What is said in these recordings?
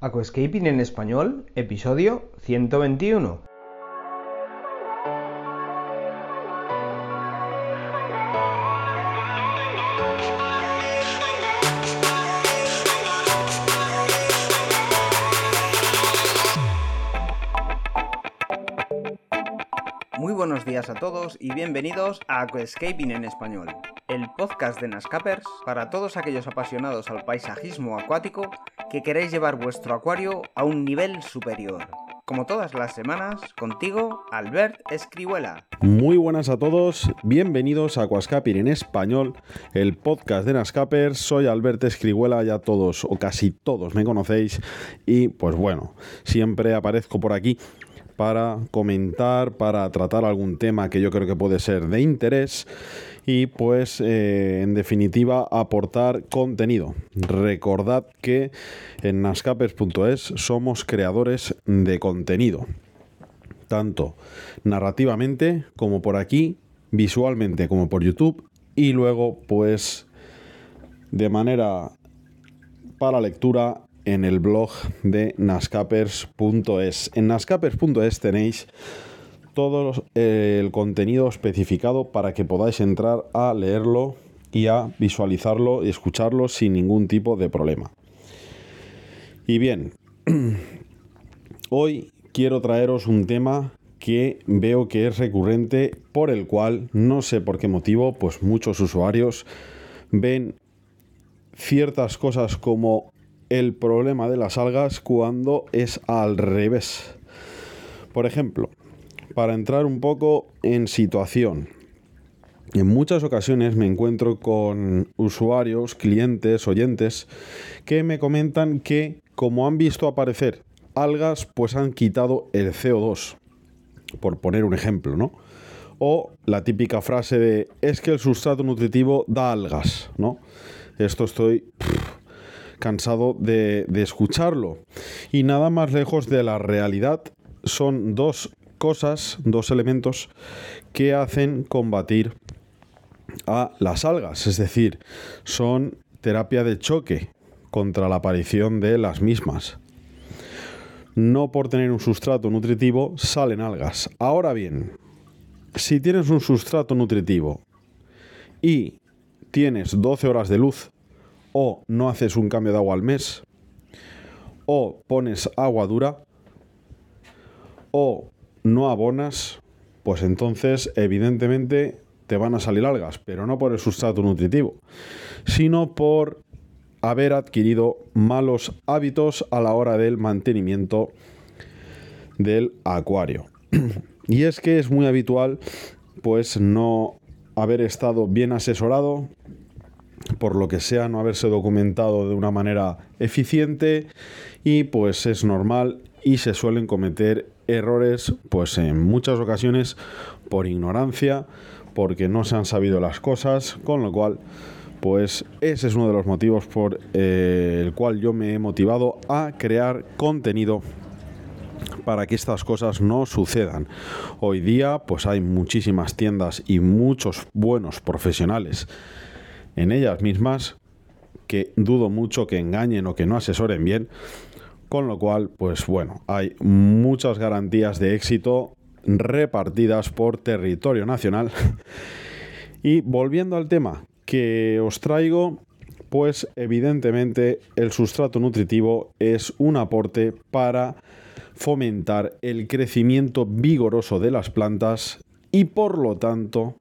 Aquascaping en español, episodio 121. Muy buenos días a todos y bienvenidos a Aquascaping en español, el podcast de Nascapers para todos aquellos apasionados al paisajismo acuático que queréis llevar vuestro acuario a un nivel superior. Como todas las semanas, contigo, Albert Escribuela. Muy buenas a todos, bienvenidos a Aquascaping en español, el podcast de Nascapers. Soy Albert Escribuela, ya todos o casi todos me conocéis y pues bueno, siempre aparezco por aquí para comentar, para tratar algún tema que yo creo que puede ser de interés y pues eh, en definitiva aportar contenido. Recordad que en nascapers.es somos creadores de contenido, tanto narrativamente como por aquí, visualmente como por YouTube y luego pues de manera para lectura en el blog de nascapers.es. En nascapers.es tenéis todo el contenido especificado para que podáis entrar a leerlo y a visualizarlo y escucharlo sin ningún tipo de problema. Y bien, hoy quiero traeros un tema que veo que es recurrente por el cual no sé por qué motivo, pues muchos usuarios ven ciertas cosas como el problema de las algas cuando es al revés. Por ejemplo, para entrar un poco en situación. En muchas ocasiones me encuentro con usuarios, clientes, oyentes que me comentan que como han visto aparecer algas, pues han quitado el CO2, por poner un ejemplo, ¿no? O la típica frase de es que el sustrato nutritivo da algas, ¿no? Esto estoy cansado de, de escucharlo. Y nada más lejos de la realidad son dos cosas, dos elementos que hacen combatir a las algas, es decir, son terapia de choque contra la aparición de las mismas. No por tener un sustrato nutritivo salen algas. Ahora bien, si tienes un sustrato nutritivo y tienes 12 horas de luz o no haces un cambio de agua al mes o pones agua dura o no abonas, pues entonces evidentemente te van a salir algas, pero no por el sustrato nutritivo, sino por haber adquirido malos hábitos a la hora del mantenimiento del acuario. y es que es muy habitual pues no haber estado bien asesorado, por lo que sea no haberse documentado de una manera eficiente y pues es normal y se suelen cometer errores, pues en muchas ocasiones por ignorancia, porque no se han sabido las cosas, con lo cual, pues ese es uno de los motivos por eh, el cual yo me he motivado a crear contenido para que estas cosas no sucedan. Hoy día, pues hay muchísimas tiendas y muchos buenos profesionales en ellas mismas que dudo mucho que engañen o que no asesoren bien con lo cual, pues bueno, hay muchas garantías de éxito repartidas por territorio nacional. y volviendo al tema que os traigo, pues evidentemente el sustrato nutritivo es un aporte para fomentar el crecimiento vigoroso de las plantas y por lo tanto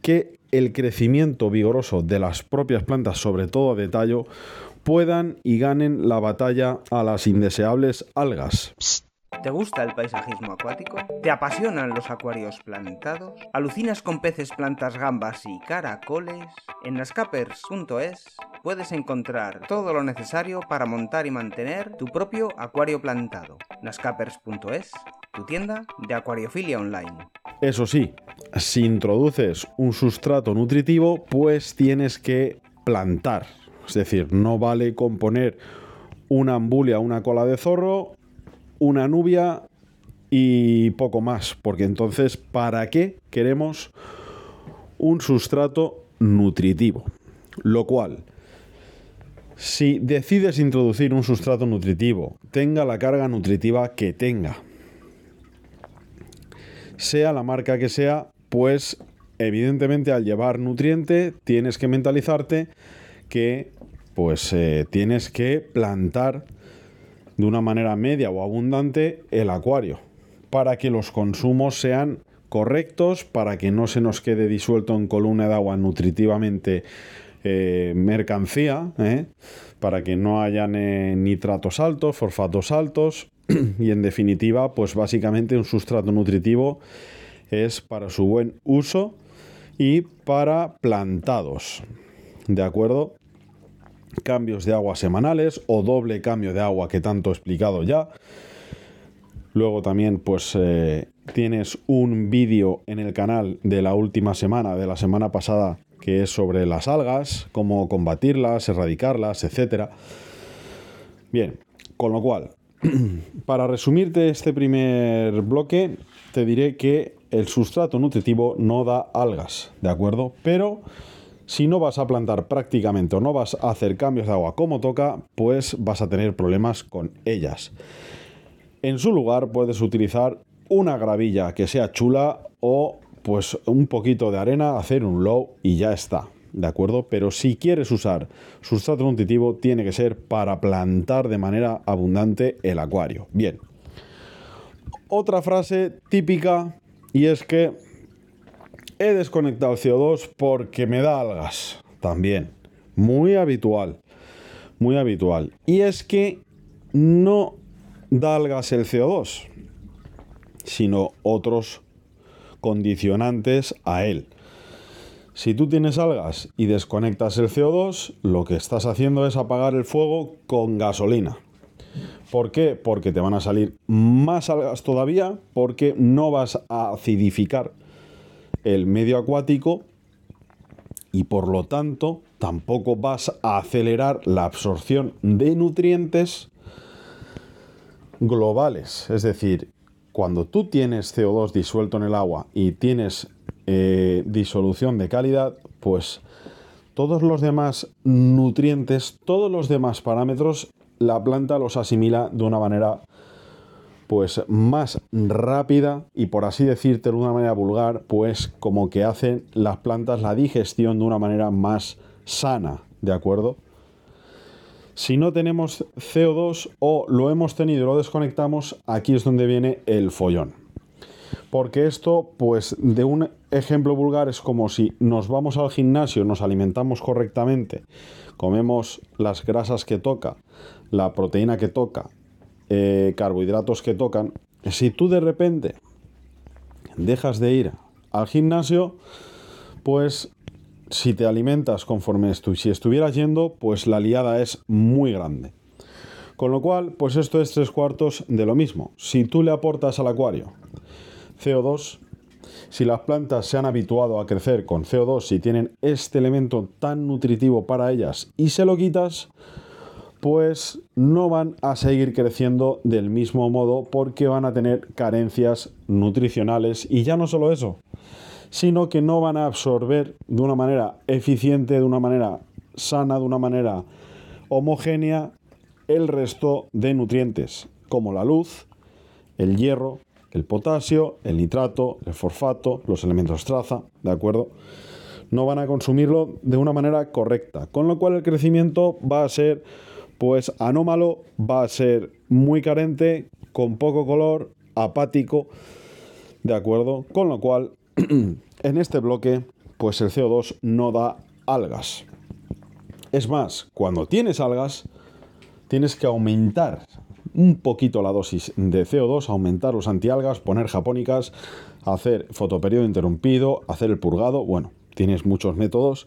que el crecimiento vigoroso de las propias plantas, sobre todo de tallo, puedan y ganen la batalla a las indeseables algas. ¿Te gusta el paisajismo acuático? ¿Te apasionan los acuarios plantados? ¿Alucinas con peces, plantas, gambas y caracoles? En nascapers.es puedes encontrar todo lo necesario para montar y mantener tu propio acuario plantado. nascapers.es, tu tienda de acuariofilia online. Eso sí, si introduces un sustrato nutritivo, pues tienes que plantar es decir, no vale componer una ambulia, una cola de zorro, una nubia y poco más, porque entonces, ¿para qué queremos un sustrato nutritivo? Lo cual, si decides introducir un sustrato nutritivo, tenga la carga nutritiva que tenga, sea la marca que sea, pues evidentemente al llevar nutriente tienes que mentalizarte que pues eh, tienes que plantar de una manera media o abundante el acuario para que los consumos sean correctos, para que no se nos quede disuelto en columna de agua nutritivamente eh, mercancía, ¿eh? para que no hayan nitratos altos, fosfatos altos y en definitiva, pues básicamente un sustrato nutritivo es para su buen uso y para plantados. ¿De acuerdo? Cambios de agua semanales o doble cambio de agua que tanto he explicado ya. Luego también pues eh, tienes un vídeo en el canal de la última semana, de la semana pasada, que es sobre las algas, cómo combatirlas, erradicarlas, etc. Bien, con lo cual, para resumirte este primer bloque, te diré que el sustrato nutritivo no da algas, ¿de acuerdo? Pero si no vas a plantar prácticamente o no vas a hacer cambios de agua como toca, pues vas a tener problemas con ellas. En su lugar puedes utilizar una gravilla que sea chula o pues un poquito de arena, hacer un low y ya está. ¿De acuerdo? Pero si quieres usar sustrato nutritivo, tiene que ser para plantar de manera abundante el acuario. Bien. Otra frase típica y es que he desconectado el CO2 porque me da algas. También. Muy habitual. Muy habitual. Y es que no da algas el CO2, sino otros condicionantes a él. Si tú tienes algas y desconectas el CO2, lo que estás haciendo es apagar el fuego con gasolina. ¿Por qué? Porque te van a salir más algas todavía, porque no vas a acidificar el medio acuático y por lo tanto tampoco vas a acelerar la absorción de nutrientes globales. Es decir, cuando tú tienes CO2 disuelto en el agua y tienes eh, disolución de calidad, pues todos los demás nutrientes, todos los demás parámetros, la planta los asimila de una manera pues más rápida y por así decirte de una manera vulgar, pues como que hacen las plantas la digestión de una manera más sana, ¿de acuerdo? Si no tenemos CO2 o lo hemos tenido y lo desconectamos, aquí es donde viene el follón. Porque esto, pues de un ejemplo vulgar, es como si nos vamos al gimnasio, nos alimentamos correctamente, comemos las grasas que toca, la proteína que toca, eh, carbohidratos que tocan. Si tú de repente dejas de ir al gimnasio, pues si te alimentas conforme esto y si estuvieras yendo, pues la liada es muy grande. Con lo cual, pues esto es tres cuartos de lo mismo. Si tú le aportas al acuario CO2, si las plantas se han habituado a crecer con CO2 y tienen este elemento tan nutritivo para ellas y se lo quitas, pues no van a seguir creciendo del mismo modo porque van a tener carencias nutricionales. Y ya no solo eso, sino que no van a absorber de una manera eficiente, de una manera sana, de una manera homogénea el resto de nutrientes, como la luz, el hierro, el potasio, el nitrato, el fosfato, los elementos traza, ¿de acuerdo? No van a consumirlo de una manera correcta, con lo cual el crecimiento va a ser pues anómalo, va a ser muy carente, con poco color, apático, ¿de acuerdo? Con lo cual en este bloque, pues el CO2 no da algas. Es más, cuando tienes algas, tienes que aumentar un poquito la dosis de CO2, aumentar los antialgas, poner japónicas, hacer fotoperiodo interrumpido, hacer el purgado. Bueno, tienes muchos métodos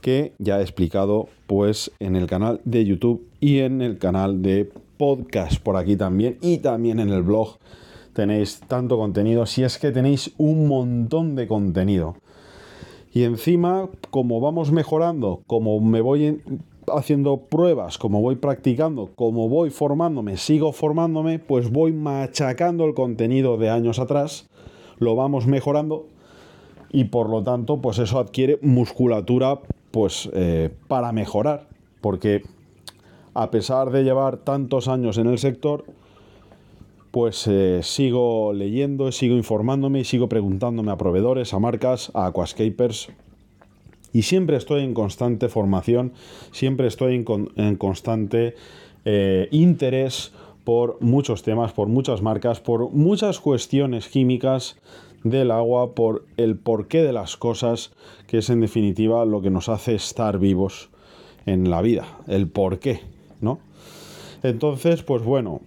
que ya he explicado pues en el canal de YouTube y en el canal de podcast por aquí también y también en el blog tenéis tanto contenido, si es que tenéis un montón de contenido. Y encima, como vamos mejorando, como me voy haciendo pruebas, como voy practicando, como voy formándome, sigo formándome, pues voy machacando el contenido de años atrás, lo vamos mejorando y por lo tanto, pues eso adquiere musculatura pues eh, para mejorar, porque a pesar de llevar tantos años en el sector, pues eh, sigo leyendo, sigo informándome y sigo preguntándome a proveedores, a marcas, a aquascapers. Y siempre estoy en constante formación, siempre estoy en, constante eh, interés por muchos temas, por muchas marcas, por muchas cuestiones químicas del agua, por el porqué de las cosas, que es en definitiva lo que nos hace estar vivos en la vida, el porqué, ¿no? Entonces, pues bueno,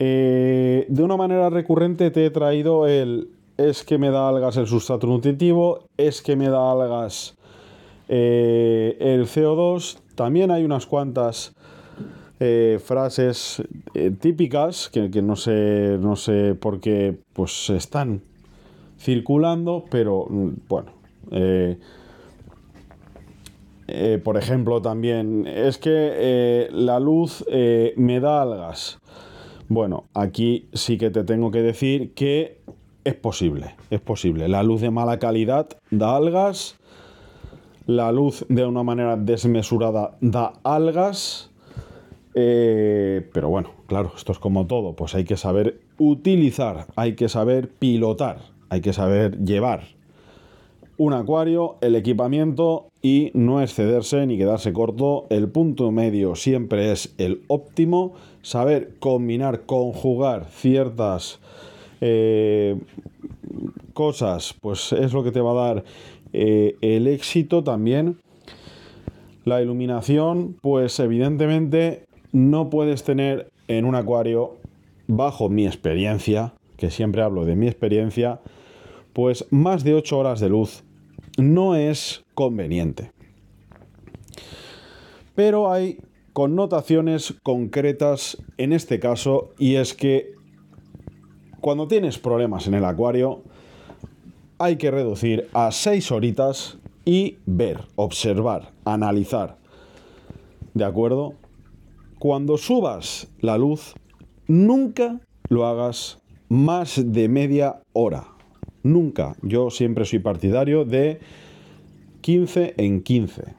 eh, de una manera recurrente te he traído el es que me da algas el sustrato nutritivo, es que me da algas eh, el CO2. También hay unas cuantas eh, frases típicas que, no, sé, no sé por qué pues están circulando, pero mm, bueno. por ejemplo, también es que la luz me da algas. Bueno, aquí sí que te tengo que decir que es posible, es posible. La luz de mala calidad da algas, la luz de una manera desmesurada da algas, eh, pero bueno, claro, esto es como todo, pues hay que saber utilizar, hay que saber pilotar, hay que saber llevar un acuario, el equipamiento y no excederse ni quedarse corto. El punto medio siempre es el óptimo saber combinar, conjugar ciertas eh, cosas, pues es lo que te va a dar eh, el éxito también. La iluminación, pues evidentemente no puedes tener en un acuario, bajo mi experiencia, que siempre hablo de mi experiencia, pues más de 8 horas de luz no es conveniente. Pero hay connotaciones concretas en este caso y es que cuando tienes problemas en el acuario hay que reducir a 6 horitas y ver, observar, analizar. ¿De acuerdo? Cuando subas la luz, nunca lo hagas más de media hora. Nunca. Yo siempre soy partidario de 15 en 15.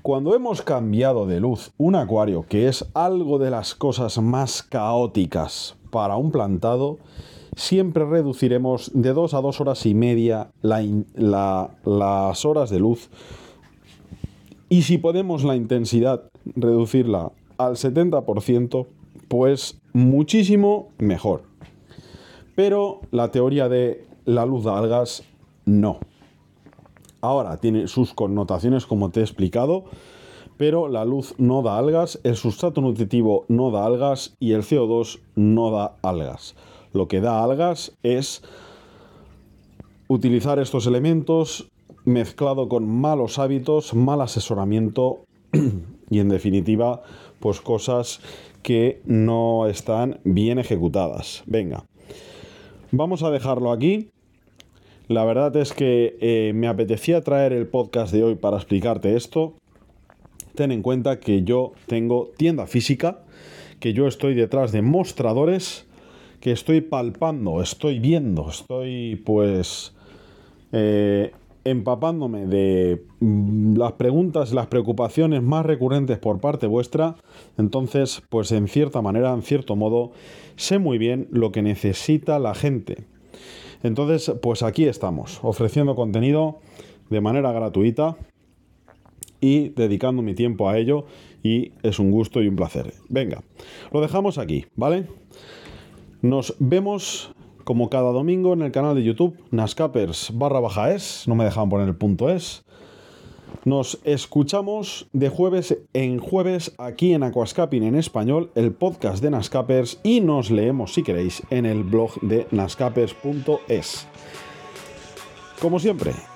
Cuando hemos cambiado de luz un acuario, que es algo de las cosas más caóticas para un plantado, siempre reduciremos de 2 a 2 horas y media las horas de luz. Y si podemos la intensidad reducirla al 70%, pues muchísimo mejor. Pero la teoría de la luz de algas no. Ahora tiene sus connotaciones como te he explicado, pero la luz no da algas, el sustrato nutritivo no da algas y el CO2 no da algas. Lo que da algas es utilizar estos elementos mezclado con malos hábitos, mal asesoramiento y en definitiva, pues cosas que no están bien ejecutadas. Venga, vamos a dejarlo aquí. La verdad es que eh, me apetecía traer el podcast de hoy para explicarte esto. Ten en cuenta que yo tengo tienda física, que yo estoy detrás de mostradores, que estoy palpando, estoy viendo, estoy pues eh, empapándome de mm, las preguntas, las preocupaciones más recurrentes por parte vuestra. Entonces, pues en cierta manera, en cierto modo, sé muy bien lo que necesita la gente. Entonces, pues aquí estamos, ofreciendo contenido de manera gratuita y dedicando mi tiempo a ello y es un gusto y un placer. Venga, lo dejamos aquí, ¿vale? Nos vemos como cada domingo en el canal de YouTube Nascapers barra baja es, no me dejan poner el punto es. Nos escuchamos de jueves en jueves aquí en Aquascaping en español, el podcast de Nascapers, y nos leemos si queréis en el blog de nascapers.es. Como siempre,